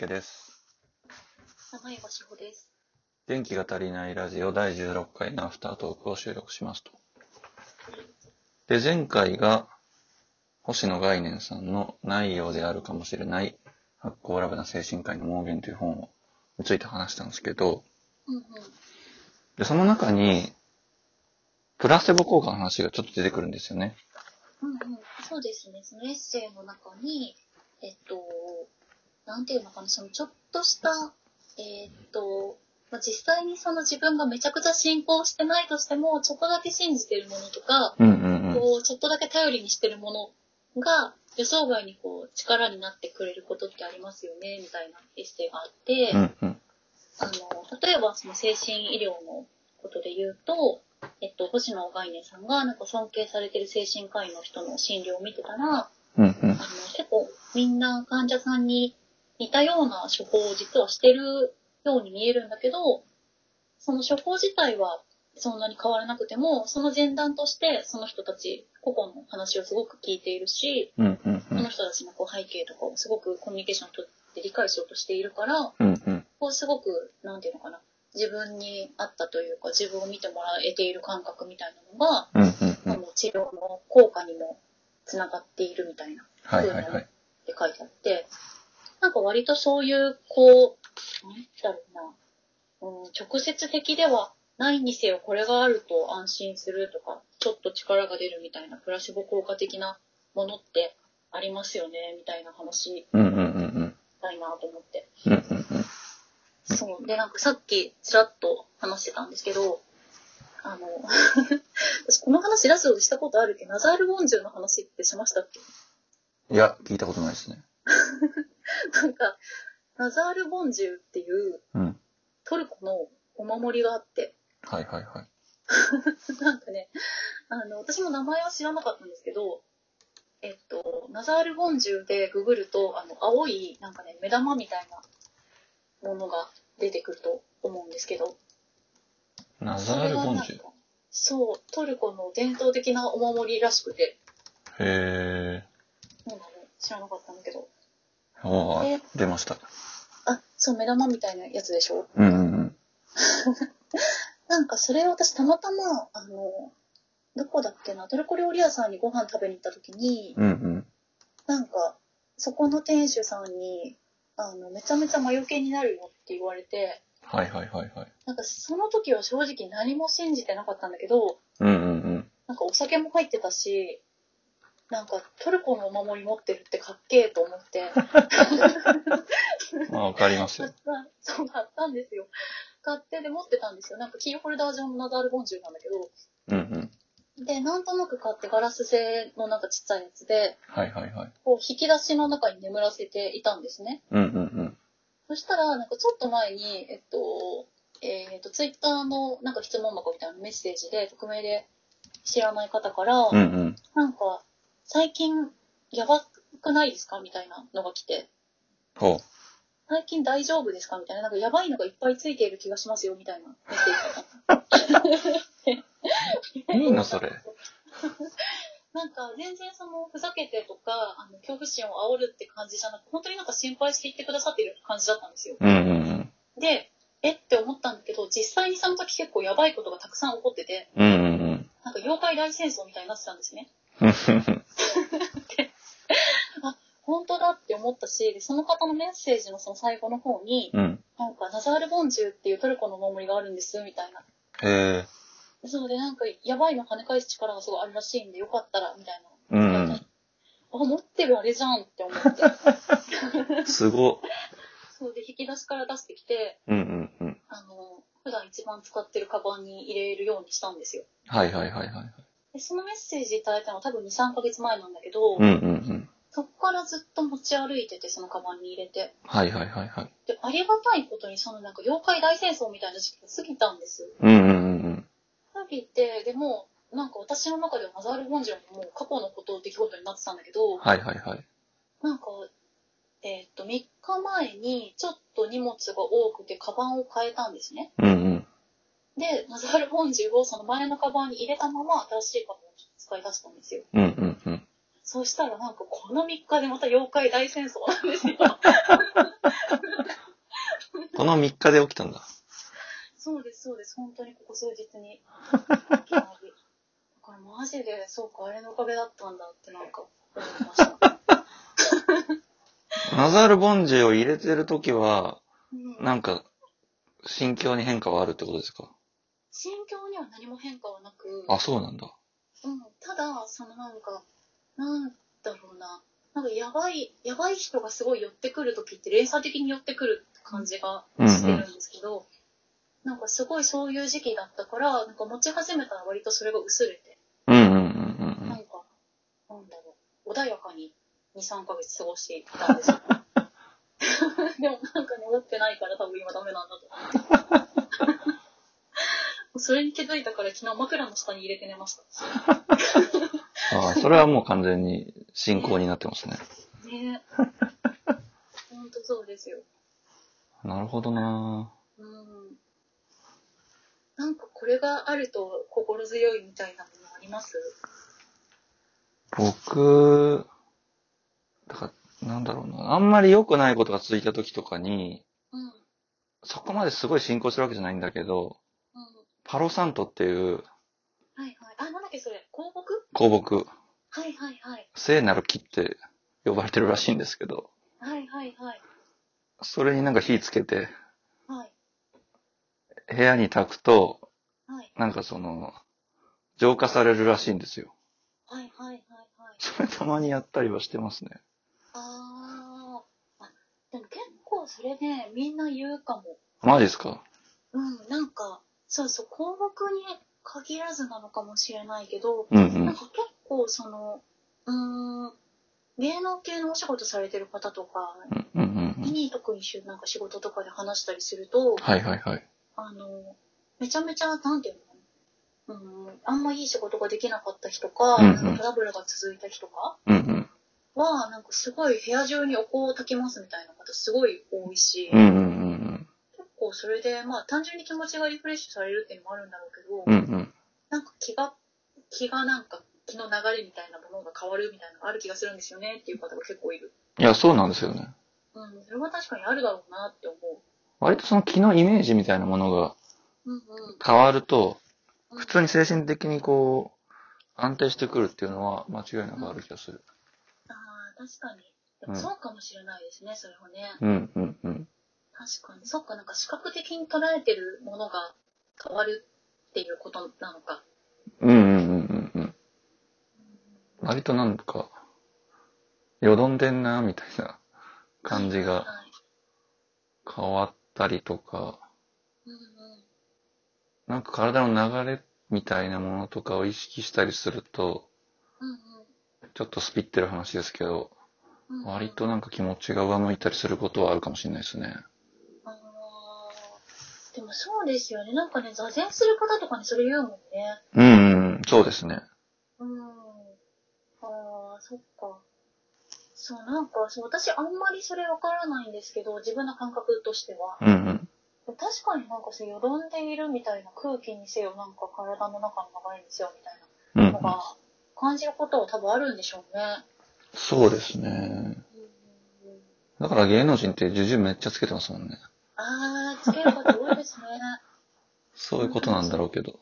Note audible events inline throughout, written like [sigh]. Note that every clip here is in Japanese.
介です。長岩志保です。元気が足りないラジオ第16回のアフタートークを収録しますと。で、前回が星野概念さんの内容であるかもしれない発行ラブな精神科医の盲言という本をについて話したんですけど、うんうん。で、その中に、プラセボ効果の話がちょっと出てくるんですよね。うんうん。そうですね。そのエッセイの中に、えっと、なんていうのかな、そのちょっとした、えっと、まあ、実際にその自分がめちゃくちゃ信仰してないとしても、ちょっとだけ信じてるものとか、うんうんうん。こう、ちょっとだけ頼りにしてるものが、予想外にこう、力になってくれることってありますよね、みたいなエッセイがあって、うんうん。あの、例えばその精神医療のことで言うと、えっと、星野概念さんがなんか尊敬されてる精神科医の人の診療を見てたら、うんうんあの、結構みんな患者さんに似たような処方を実はしてるように見えるんだけど、その処方自体はそんなに変わらなくても、その前段としてその人たち個々の話をすごく聞いているし、うんうんうそのん。人たちのこう背景とかをすごくコミュニケーションをとって理解しようとしているから、うんうん。こうすごく、なんていうのかな、自分に合ったというか、自分を見てもらえている感覚みたいなのが、うんうんうん。あの治療の効果にもつながっているみたいなっはいはいはい。て書いてあって、なんか割とそういう、こう、なんだろうな、うん、直接的ではないにせよ、これがあると安心するとか、ちょっと力が出るみたいな、プラシボ効果的なものってありますよね、みたいな話うんうんうんうん。したいなと思って。うんうんうん。そう。で、なんかさっきちらっと話してたんですけど、あの、[laughs] 私この話ラジオでしたことあるっけ？ナザール・ボンジュの話ってしましたっけ？いや、聞いたことないですね。[laughs] [laughs] なんか、ナザール・ボンジュっていううん。トルコのお守りがあって、はいはいはい。[laughs] なんかね、あの、私も名前は知らなかったんですけど、えっと、ナザール・ボンジュでググると、あの、青い、なんかね、目玉みたいなものが出てくると思うんですけど、ナザール・ボンジュ？ュそう、トルコの伝統的なお守りらしくて、へなんだろう、知らなかったんだけど。ー。おえー、出ました。あ、そう、目玉みたいなやつでしょ？うんうんうん。[laughs] なんかそれを私たまたま、あの、どこだっけな、トルコ料理屋さんにご飯食べに行った時に、うんうん。なんか、そこの店主さんに、あの、めちゃめちゃ魔除けになるよって言われて、はいはいはいはい。なんかその時は正直何も信じてなかったんだけど、うんうんうん。なんかお酒も入ってたし、なんかトルコのお守り持ってるってかっけえと思って、[laughs] まあわかりますよそう買ったんですよ。買ってで持ってたんですよ。なんかキーホルダー状のナザールボンジューなんだけど、うんうん。で、なんとなく買ってガラス製のなんかちっちゃいやつで、はいはいはい。こう引き出しの中に眠らせていたんですね。うんうんうん。そしたら、なんかちょっと前に、えっと、えっと、ツイッターのなんか質問箱みたいなメッセージで、匿名で知らない方から、うんうん。なんか、最近やばくないですか？みたいなのが来て、ほ最近大丈夫ですか？みたいな、なんかやばいのがいっぱいついている気がしますよ、みたいなメッセージが。いいのそれ。なんか全然そのふざけてとかあの恐怖心を煽るって感じじゃなく本当になんか心配して言ってくださってる感じだったんですよ。うんうんうん。でえって思ったんだけど実際にその時結構やばいことがたくさん起こっててうんうんなんか妖怪大戦争みたいになってたんですね。うん。[laughs] 本当だって思ったしでその方のメッセージのその最後の方にうん。なんかナザール・ボンジュっていうトルコのお守りがあるんですみたいな。へえ。そうでなんかやばいの跳ね返す力がすごいあるらしいんでよかったらみたいな。うんうん。あ持ってるあれじゃんって思って。[laughs] すご。そうで引き出しから出してきてうんうんうん。あの、普段一番使ってるカバンに入れるようにしたんですよ。はいはいはいはい。で、そのメッセージいただいたのは多分2、3ヶ月前なんだけど、うんうんうん。そこからずっと持ち歩いてて、そのカバンに入れて。はいはいはいはい。で、ありがたいことにそのなんか妖怪大戦争みたいな時期が過ぎたんです。うんうんうん過ぎて、でも、なんか私の中ではマザール・ボンジュももう過去のこと、出来事になってたんだけど、うん。はいはいはい。なんか、えーっと、3日前にちょっと荷物が多くてカバンを変えたんですね。うんうん。で、ナザール・ボンジュをその前のカバンに入れたまま新しいカバンを使い出したんですよ。うんうんうん。そうしたらなんかこの3日でまた妖怪大戦争なんですよ。この3日で起きたんだ。そうです、そうです。本当にここ数日に。[laughs] いきなり。だからマジで、そうか、あれのおかげだったんだってなんか思いました。ナザール・ボンジェを入れてるときは、うん、なんか、心境に変化はあるってことですか？心境には何も変化はなく、あ、そうなんだ。うん、ただ、そのなんか、なんだろうな、なんかやばい、やばい人がすごい寄ってくるときって連鎖的に寄ってくる感じがしてるんですけど、なんかすごいそういう時期だったから、なんか持ち始めたら割とそれが薄れて、うんうんうんうんうん。なんか、なんだろう、穏やかに2、3ヶ月過ごしていたんですよ。[laughs] でもなんか戻ってないから多分今ダメなんだと思って。それに気づいたから昨日枕の下に入れて寝ました。[laughs] ああ、それはもう完全に進行になってますね。ねほんとそうですよ。なるほどなうん。なんかこれがあると心強いみたいなものあります？僕、だから、なんだろうな。あんまり良くないことが続いた時とかに、うん。うん。そこまですごい進行するわけじゃないんだけど、パロサントっていうはいはい。あ、なんだっけそれ、広告？香木、はいはいはい。聖なる木って呼ばれてるらしいんですけど、はいはいはい。それになんか火つけて、はい。部屋に炊くと、はい。なんかその、浄化されるらしいんですよ。はいはいはいはい。それたまにやったりはしてますね。あー。あ、でも結構それね、みんな言うかも。マジですか？うん、なんか、そうそう、広告に限らずなのかもしれないけど、うんうん。なんか結構その、うーん、芸能系のお仕事されてる方とかうんうんうんうん。に特になんか仕事とかで話したりすると、はいはいはい。あの、めちゃめちゃ、なんていうのうん、あんまいい仕事ができなかった日とか、うんうんトラブルが続いた日とかうんうん。は、なんかすごい部屋中にお香を焚きますみたいな方すごい多いし、うんうん構それで、まあ単純に気持ちがリフレッシュされるっていうのもあるんだろうけど、うん。うんうん。なんか気が、気がなんか、気の流れみたいなものが変わるみたいなのがある気がするんですよねっていう方が結構いる。いや、そうなんですよね。うん、それは確かにあるだろうなって思う。割とその気のイメージみたいなものがうんうん。変わると、うん普通に精神的にこう、安定してくるっていうのは間違いなくある気がする。ああ、確かに。そうかもしれないですね、それはね。うんうんうん。確かに。そっか、なんか視覚的に捉えてるものが変わるっていうことなのか。うんうんうんうんうん。割となんか、よどんでんな、みたいな感じがはい。変わったりとか、うんうん。なんか体の流れみたいなものとかを意識したりすると、うんちょっとスピってる話ですけど、うん。割となんか気持ちが上向いたりすることはあるかもしれないですね。でもそうですよね。なんかね、座禅する方とかにそれ言うもんね。うんうんうん、そうですね。うん。ああ、そっか。そう、なんか、そう、私あんまりそれわからないんですけど、自分の感覚としては。うんうん。確かになんかそう、よどんでいるみたいな空気にせよ、なんか体の中の流れにせよみたいうんうなんのが感じることは多分あるんでしょうね。そうですね。うんだから芸能人って呪術めっちゃつけてますもんね。あー、つける方多いですね。そういうことなんだろうけど。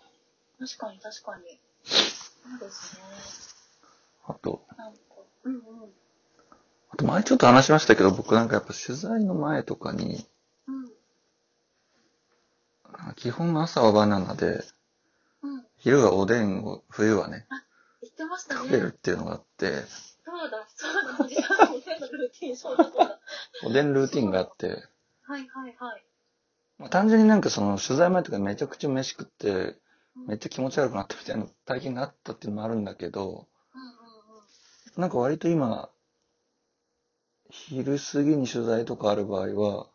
確かに確かに。そうですね。あと、なんか、うんうん。あと前ちょっと話しましたけど、僕なんかやっぱ取材の前とかに、うん。基本朝はバナナで、うん。昼はおでんを、冬はね、言ってましたね。食べるっていうのがあって、そうだ、そうだ、おじさんのルーティン、そうだ、そうだ。おでんルーティンがあって、はいはいはい。まあ、単純になんかその取材前とかめちゃくちゃ飯食って、うんめっちゃ気持ち悪くなったみたいな [laughs] 体験があったっていうのもあるんだけど、なんか割と今、昼過ぎに取材とかある場合は。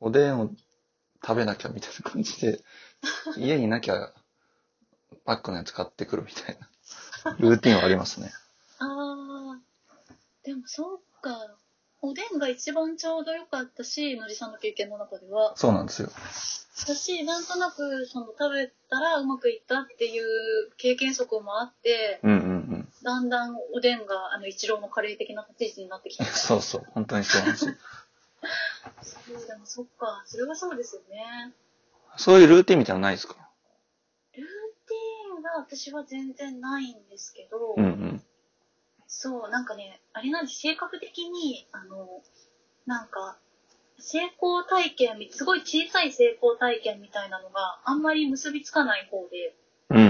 おでんを食べなきゃみたいな感じで、[laughs] 家にいなきゃパックのやつ買ってくるみたいな、ルーティンはありますね。[laughs] あー、でもそうか。おでんが一番ちょうど良かったし、のりさんの経験の中では。そうなんですよ。私、なんとなく、その、食べたらうまくいったっていう経験則もあって、うんうんうん。だんだんおでんが、あの、一郎のカレー的な立ち位置になってきた。[laughs] そうそう、本当にそうなんですよ。そうでもそっか。それはそうですよね。そういうルーティンみたいなのないですか？ルーティーンが私は全然ないんですけど、うんうん。そう、なんかね、あれなんです、性格的に、あの、なんか、成功体験み、すごい小さい成功体験みたいなのがあんまり結びつかない方で、うんうんう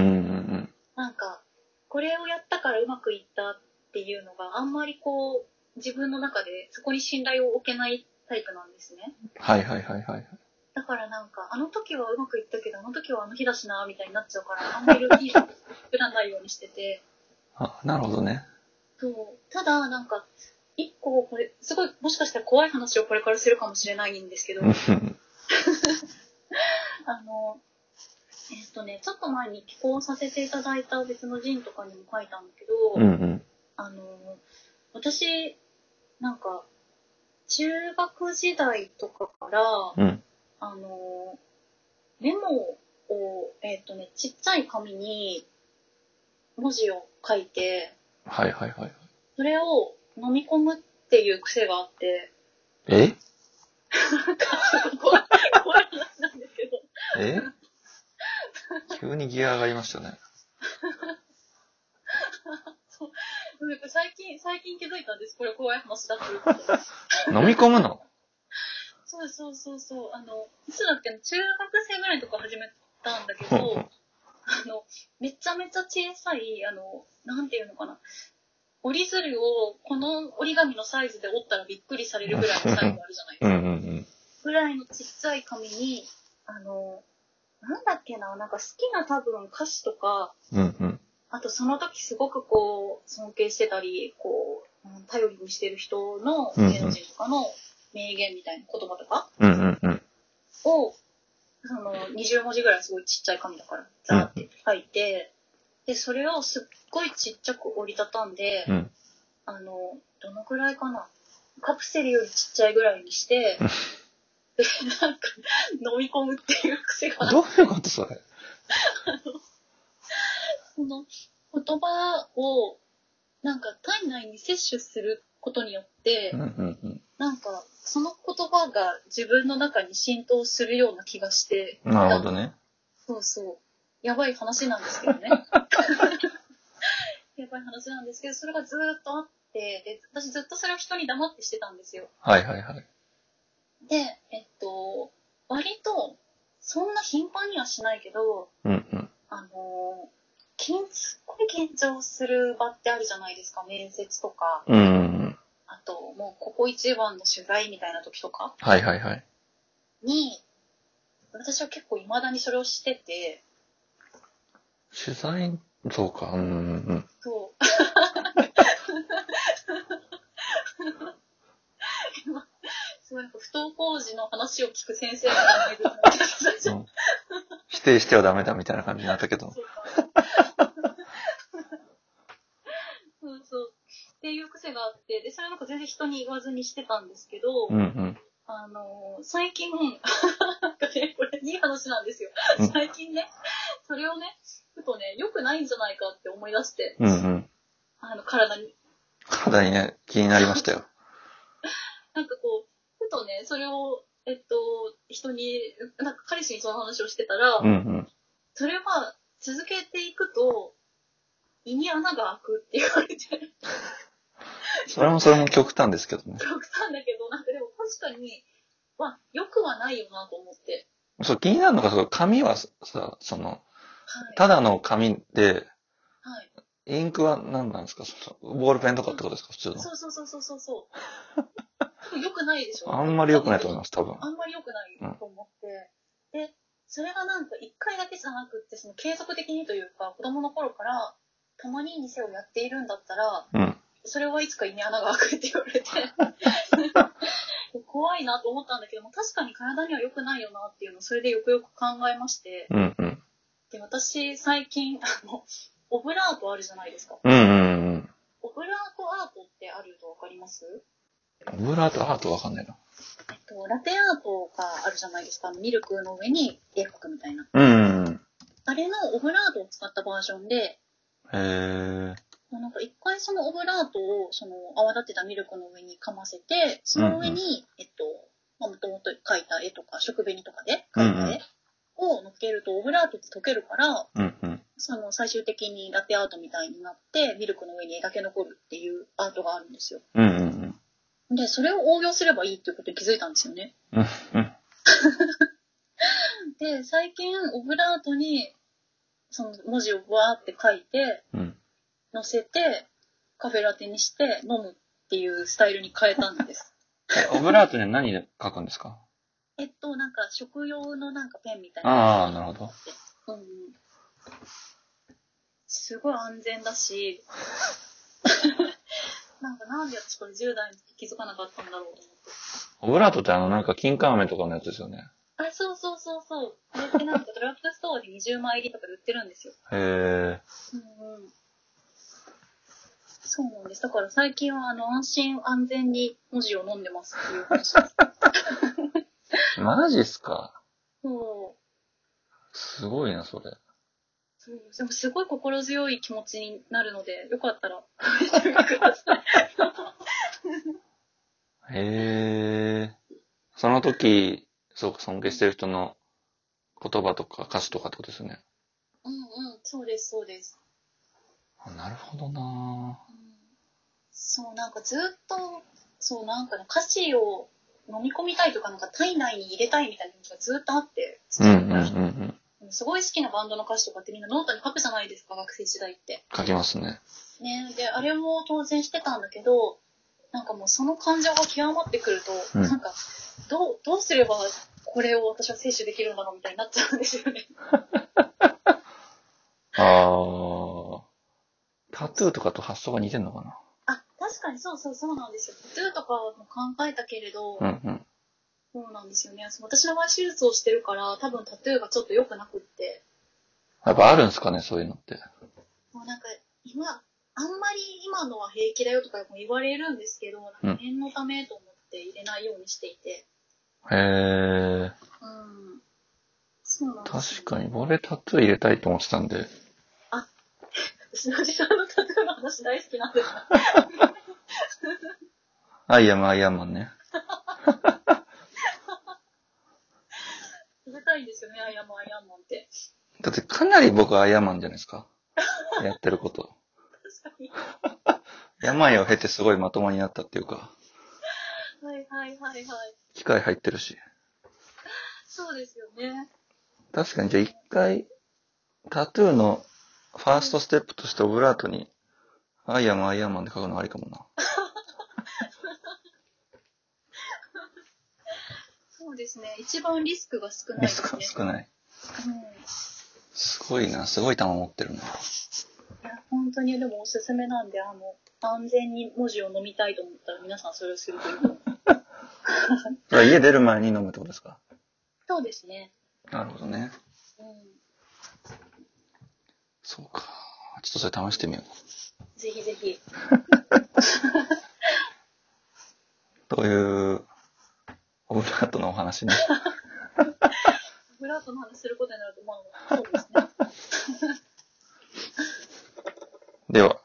んなんか、これをやったからうまくいったっていうのがあんまりこう、自分の中でそこに信頼を置けないタイプなんですね。うん。はいはいはいはい。だからなんか、あの時はうまくいったけど、あの時はあの日だしな、みたいになっちゃうから、あんまりルーティンを作らないようにしてて、あ、なるほどね。そう。ただ、なんか、一個、これ、すごい、もしかしたら怖い話をこれからするかもしれないんですけど、う [laughs] んあの、えっ、とね、ちょっと前に寄稿させていただいた別の陣とかにも書いたんだけど、うんうん。あの、私、なんか、中学時代とかから、うん。あの、メモを、えっ、とね、ちっちゃい紙に文字を書いて、はいはいはい。それを飲み込むっていう癖があって、え？なんか、怖い怖い話なんですけど、え？急にギア上がりましたね。最近、最近気づいたんです。これ怖い話だということ。[laughs] 飲み込むの？そうそうそうそう。あの、いつだっけな？中学生ぐらいのとか始めたんだけど、[laughs] めちゃめちゃ小さい、あの、なんていうのかな。折り鶴をこの折り紙のサイズで折ったらびっくりされるぐらいのサイズあるじゃないですか。うんうんうん。ぐらいのちっちゃい紙に、あの、なんだっけな、なんか好きな多分歌詞とか、うんうん。あとその時すごくこう、尊敬してたり、こう、うん頼りにしてる人の芸能人とかの名言みたいな言葉とかうんうんうん。を、その20文字ぐらいすごいちっちゃい紙だから、ザーって書いて、で、それをすっごいちっちゃく折りたたんで、うん。あの、どのくらいかな？カプセルよりちっちゃいぐらいにして、で、[laughs] なんか、飲み込むっていう癖があってどういうことそれ？その言葉を、なんか体内に摂取することによって、うんうんうん。なんか、その言葉が自分の中に浸透するような気がして、なるほどね。そうそう。やばい話なんですけどね。[laughs] やばい話なんですけど、それがずーっとあって、で、私ずっとそれを人に黙ってしてたんですよ。はいはいはい。で、えっと、割と、そんな頻繁にはしないけど、うんうん。あの、緊すっごい緊張する場ってあるじゃないですか、面接とか、うんうんと、もうここ一番の取材みたいな時とか？はいはいはい。に、私は結構未だにそれをしてて、取材、そうか。うんうんうん。そう。今すごいなんか不登校時の話を聞く先生がいるのがうん否定してはダメだみたいな感じになったけど。そうか。そうそう。があって、で、それなんか全然人に言わずにしてたんですけど、うんうん。あのー最近、[laughs] なんかね、これいい話なんですようん。最近ね、それをね、ふとね、良くないんじゃないかって思い出して、うんうん。あの、体に。体にね、気になりましたよ。[laughs] なんかこう、ふとね、それを、えっと、人に、なんか彼氏にその話をしてたら、うんうん。それは続けていくと、胃に穴が開くって言われて、[laughs] それもそれも極端ですけどね。極端だけど、なんかでも確かに、まあ、良くはないよなと思って。そう、気になるのが、その紙はさ、その、はい。ただの紙で、はい。インクは何なんですか？そのボールペンとかってことですか？普通の。そうそうそうそうそうそう。多分良くないでしょあんまり良くないと思います、多分。あんまり良くないと思って。で、それがなんか一回だけじゃなくって、その継続的にというか、子供の頃から、たまに店をやっているんだったら、うん。それはいつか胃に穴が開くって言われて、怖いなと思ったんだけども、確かに体には良くないよなっていうのを、それでよくよく考えまして、うんうん。で、私、最近、あの、オブラートあるじゃないですか。うんうんうん。オブラートアートってあるとわかります？オブラートアートわかんないな。えっと、ラテアートがあるじゃないですか。ミルクの上に絵描くみたいな。うんうんうん。あれのオブラートを使ったバージョンで、へえ。なんか一回そのオブラートをその泡立てたミルクの上にかませて、その上に、えっと、まあ、元ともと描いた絵とか、食紅とかで描いた絵を乗っけると、オブラートって溶けるから、うんうん。その最終的にラテアートみたいになって、ミルクの上に絵だけ残るっていうアートがあるんですよ。うんうんうん。で、それを応用すればいいっていうことに気づいたんですよね。うんうん。[laughs] で、最近、オブラートに、その文字をわーって書いて、うん。乗せて、カフェラテにして飲むっていうスタイルに変えたんです。え、[laughs] オブラートには何で書くんですか？えっと、なんか食用のなんかペンみたいな。ああ、なるほど。うんうん。すごい安全だし、[laughs] なんかなんで私これ10代の時気づかなかったんだろうと思って。オブラートってあの、なんか金柑飴とかのやつですよね。あ、そうそうそうそう。これってなんかドラッグストアで20枚入りとかで売ってるんですよ。へえ。うんうん。そうなんです。だから最近はあの安心安全に文字を飲んでますっていう話です。[laughs] マジっすか？そう。すごいな、それ。そうでもすごい心強い気持ちになるので、よかったら試してみてください。へえ。その時、そうか、尊敬してる人の言葉とか歌詞とかってことですよね。うんうん、そうです、そうです。あなるほどなうんそう、なんかずっと、そう、なんかね、歌詞を飲み込みたいとか、なんか体内に入れたいみたいな気持ちがずっとあって、うんうんうんうん。すごい好きなバンドの歌詞とかってみんなノートに書くじゃないですか、学生時代って。書きますね。ね、で、あれも当然してたんだけど、なんかもうその感情が極まってくると、うんなんか、どう、どうすればこれを私は摂取できるんだろうみたいになっちゃうんですよね。[laughs] あー。タトゥーとかと発想が似てんのかあ、確かにそうそうそうなんですよ。タトゥーとかも考えたけれど、なうんうん。そうなんですよね。私の場合手術をしてるから、多分タトゥーがちょっと良くなくって、やっぱあるんですかね、そういうのって。もうなんか今、あんまり今のは平気だよとかも言われるんですけど、なんか念のためと思って入れないようにしていて。へえ。うん。そうなんですよ確かに、俺タトゥー入れたいと思ってたんで。[laughs] 私のおじさんのタトゥーの話大好きなんですよ。アイアムアイアンマンね。食べたいんですよね、アイアンマンアイアンマンって。だってかなり僕はアイアンマンじゃないですか。[laughs] やってること。確かに。病を経てすごいまともになったっていうか、はいはいはいはい。機械入ってるし。そうですよね。確かに、じゃあ一回、タトゥーのファーストステップとしてオブラートに、アイアムアイアンマンで書くのありかもな。そうですね。一番リスクが少ないリス。クが少ない。うん。すごいな、すごい玉持ってるな。いや本当にでもおすすめなんで、あの、安全に文字を飲みたいと思ったら皆さんそれをするといいと [laughs] 家出る前に飲むってことですか？そうですね。なるほどね。うん。そうか。ちょっとそれ試してみよう。ぜひぜひ。という、オブラートのお話ね。オブラートの話することになると、まあ、そうですね。[laughs] では。